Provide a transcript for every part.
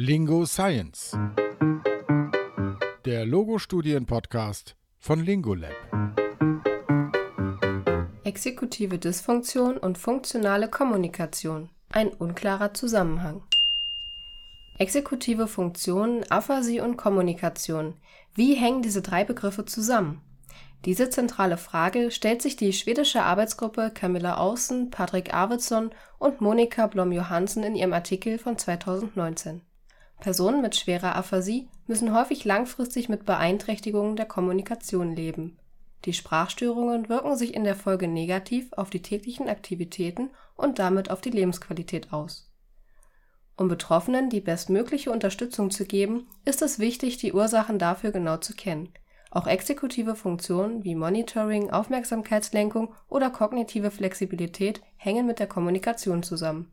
Lingo Science. Der Logo-Studien-Podcast von Lingolab. Exekutive Dysfunktion und funktionale Kommunikation. Ein unklarer Zusammenhang. Exekutive Funktionen, Aphasie und Kommunikation. Wie hängen diese drei Begriffe zusammen? Diese zentrale Frage stellt sich die schwedische Arbeitsgruppe Camilla Außen, Patrick Arvidsson und Monika Blom-Johansen in ihrem Artikel von 2019. Personen mit schwerer Aphasie müssen häufig langfristig mit Beeinträchtigungen der Kommunikation leben. Die Sprachstörungen wirken sich in der Folge negativ auf die täglichen Aktivitäten und damit auf die Lebensqualität aus. Um Betroffenen die bestmögliche Unterstützung zu geben, ist es wichtig, die Ursachen dafür genau zu kennen auch exekutive Funktionen wie Monitoring, Aufmerksamkeitslenkung oder kognitive Flexibilität hängen mit der Kommunikation zusammen.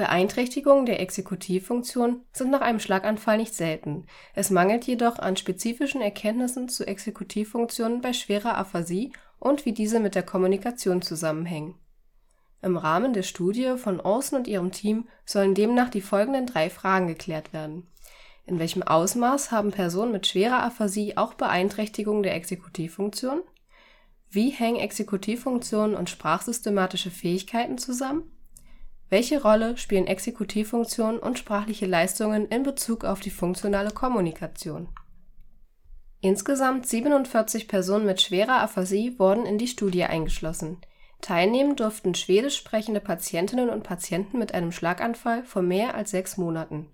Beeinträchtigungen der Exekutivfunktion sind nach einem Schlaganfall nicht selten, es mangelt jedoch an spezifischen Erkenntnissen zu Exekutivfunktionen bei schwerer Aphasie und wie diese mit der Kommunikation zusammenhängen. Im Rahmen der Studie von Olsen und ihrem Team sollen demnach die folgenden drei Fragen geklärt werden in welchem Ausmaß haben Personen mit schwerer Aphasie auch Beeinträchtigungen der Exekutivfunktion? Wie hängen Exekutivfunktionen und sprachsystematische Fähigkeiten zusammen? Welche Rolle spielen Exekutivfunktionen und sprachliche Leistungen in Bezug auf die funktionale Kommunikation? Insgesamt 47 Personen mit schwerer Aphasie wurden in die Studie eingeschlossen. Teilnehmen durften schwedisch sprechende Patientinnen und Patienten mit einem Schlaganfall vor mehr als sechs Monaten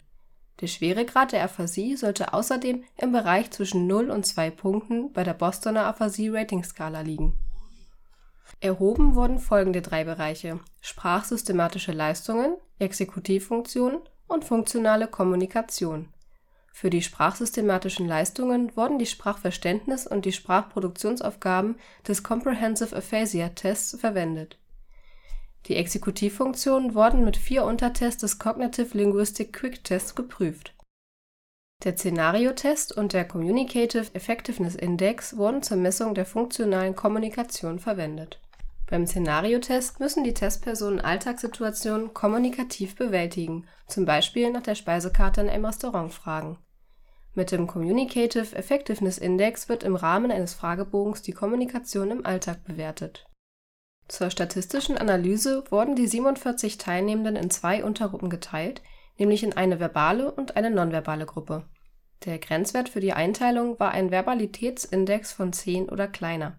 der Schweregrad der Aphasie sollte außerdem im Bereich zwischen 0 und 2 Punkten bei der Bostoner Aphasie-Ratingskala liegen. Erhoben wurden folgende drei Bereiche: sprachsystematische Leistungen, Exekutivfunktionen und funktionale Kommunikation. Für die sprachsystematischen Leistungen wurden die Sprachverständnis und die Sprachproduktionsaufgaben des Comprehensive Aphasia Tests verwendet die Exekutivfunktionen wurden mit vier Untertests des Cognitive Linguistic Quick Test geprüft. Der Szenario-Test und der Communicative Effectiveness Index wurden zur Messung der funktionalen Kommunikation verwendet. Beim Szenario-Test müssen die Testpersonen Alltagssituationen kommunikativ bewältigen, zum Beispiel nach der Speisekarte in einem Restaurant fragen. Mit dem Communicative Effectiveness Index wird im Rahmen eines Fragebogens die Kommunikation im Alltag bewertet zur statistischen Analyse wurden die 47 Teilnehmenden in zwei Untergruppen geteilt, nämlich in eine verbale und eine nonverbale Gruppe. Der Grenzwert für die Einteilung war ein Verbalitätsindex von 10 oder kleiner.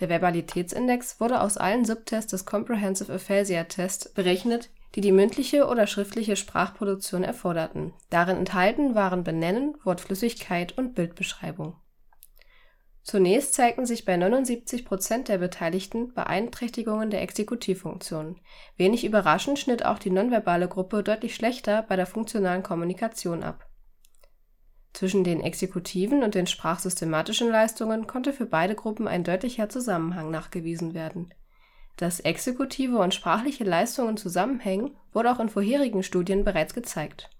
Der Verbalitätsindex wurde aus allen Subtests des Comprehensive Aphasia Test berechnet, die die mündliche oder schriftliche Sprachproduktion erforderten. Darin enthalten waren Benennen, Wortflüssigkeit und Bildbeschreibung Zunächst zeigten sich bei 79 Prozent der Beteiligten Beeinträchtigungen der Exekutivfunktion. Wenig überraschend schnitt auch die nonverbale Gruppe deutlich schlechter bei der funktionalen Kommunikation ab. Zwischen den exekutiven und den sprachsystematischen Leistungen konnte für beide Gruppen ein deutlicher Zusammenhang nachgewiesen werden. Dass exekutive und sprachliche Leistungen zusammenhängen, wurde auch in vorherigen Studien bereits gezeigt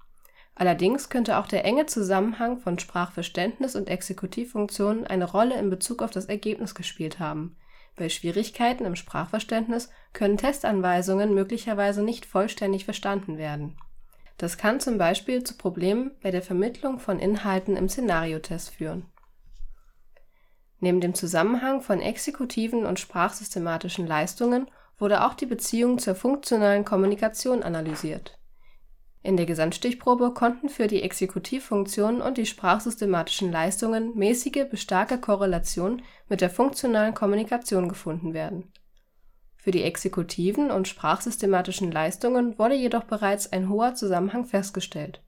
Allerdings könnte auch der enge Zusammenhang von Sprachverständnis und Exekutivfunktionen eine Rolle in Bezug auf das Ergebnis gespielt haben. Bei Schwierigkeiten im Sprachverständnis können Testanweisungen möglicherweise nicht vollständig verstanden werden. Das kann zum Beispiel zu Problemen bei der Vermittlung von Inhalten im Szenariotest führen. Neben dem Zusammenhang von exekutiven und sprachsystematischen Leistungen wurde auch die Beziehung zur funktionalen Kommunikation analysiert in der Gesamtstichprobe konnten für die Exekutivfunktionen und die sprachsystematischen Leistungen mäßige bis starke Korrelationen mit der funktionalen Kommunikation gefunden werden. Für die exekutiven und sprachsystematischen Leistungen wurde jedoch bereits ein hoher Zusammenhang festgestellt.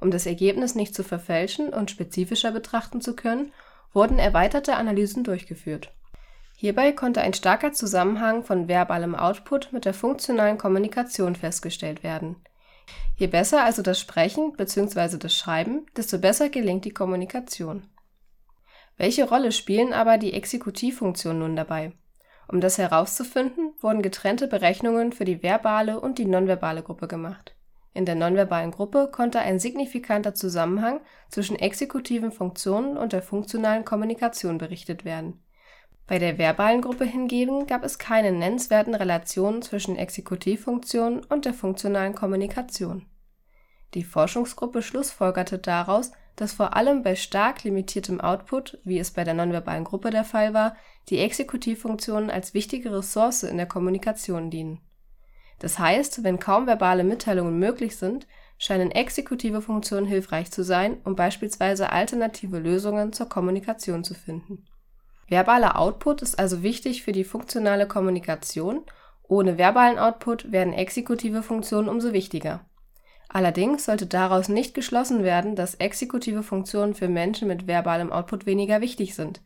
Um das Ergebnis nicht zu verfälschen und spezifischer betrachten zu können, wurden erweiterte Analysen durchgeführt. Hierbei konnte ein starker Zusammenhang von verbalem Output mit der funktionalen Kommunikation festgestellt werden Je besser also das Sprechen bzw. das Schreiben, desto besser gelingt die Kommunikation. Welche Rolle spielen aber die Exekutivfunktionen nun dabei? Um das herauszufinden, wurden getrennte Berechnungen für die verbale und die nonverbale Gruppe gemacht. In der nonverbalen Gruppe konnte ein signifikanter Zusammenhang zwischen exekutiven Funktionen und der funktionalen Kommunikation berichtet werden bei der verbalen Gruppe hingegen gab es keine nennenswerten Relationen zwischen Exekutivfunktion und der funktionalen Kommunikation. Die Forschungsgruppe schlussfolgerte daraus, dass vor allem bei stark limitiertem Output, wie es bei der nonverbalen Gruppe der Fall war, die Exekutivfunktionen als wichtige Ressource in der Kommunikation dienen. Das heißt, wenn kaum verbale Mitteilungen möglich sind, scheinen exekutive Funktionen hilfreich zu sein, um beispielsweise alternative Lösungen zur Kommunikation zu finden. Verbaler Output ist also wichtig für die funktionale Kommunikation, ohne verbalen Output werden exekutive Funktionen umso wichtiger. Allerdings sollte daraus nicht geschlossen werden, dass exekutive Funktionen für Menschen mit verbalem Output weniger wichtig sind.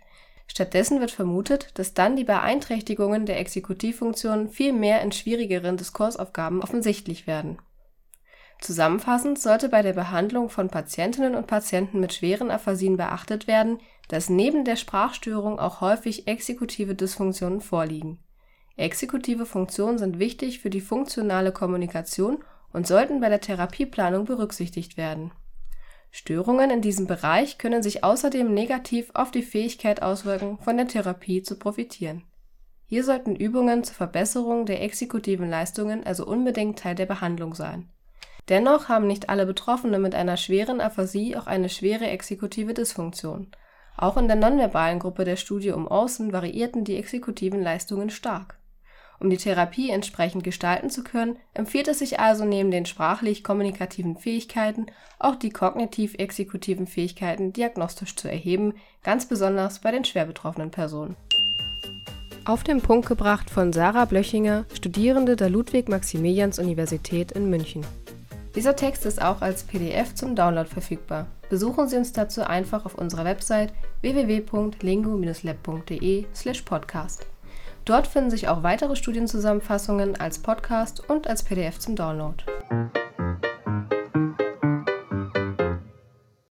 Stattdessen wird vermutet, dass dann die Beeinträchtigungen der Exekutivfunktionen viel mehr in schwierigeren Diskursaufgaben offensichtlich werden. Zusammenfassend sollte bei der Behandlung von Patientinnen und Patienten mit schweren Aphasien beachtet werden, dass neben der Sprachstörung auch häufig exekutive Dysfunktionen vorliegen. Exekutive Funktionen sind wichtig für die funktionale Kommunikation und sollten bei der Therapieplanung berücksichtigt werden. Störungen in diesem Bereich können sich außerdem negativ auf die Fähigkeit auswirken, von der Therapie zu profitieren. Hier sollten Übungen zur Verbesserung der exekutiven Leistungen also unbedingt Teil der Behandlung sein. Dennoch haben nicht alle Betroffene mit einer schweren Aphasie auch eine schwere exekutive Dysfunktion. Auch in der nonverbalen Gruppe der Studie um Olsen variierten die exekutiven Leistungen stark um die Therapie entsprechend gestalten zu können, empfiehlt es sich also neben den sprachlich-kommunikativen Fähigkeiten auch die kognitiv-exekutiven Fähigkeiten diagnostisch zu erheben, ganz besonders bei den schwer betroffenen Personen. Auf den Punkt gebracht von Sarah Blöchinger, Studierende der Ludwig-Maximilians-Universität in München. Dieser Text ist auch als PDF zum Download verfügbar. Besuchen Sie uns dazu einfach auf unserer Website www.lingu-lab.de/podcast. Dort finden sich auch weitere Studienzusammenfassungen als Podcast und als PDF zum Download.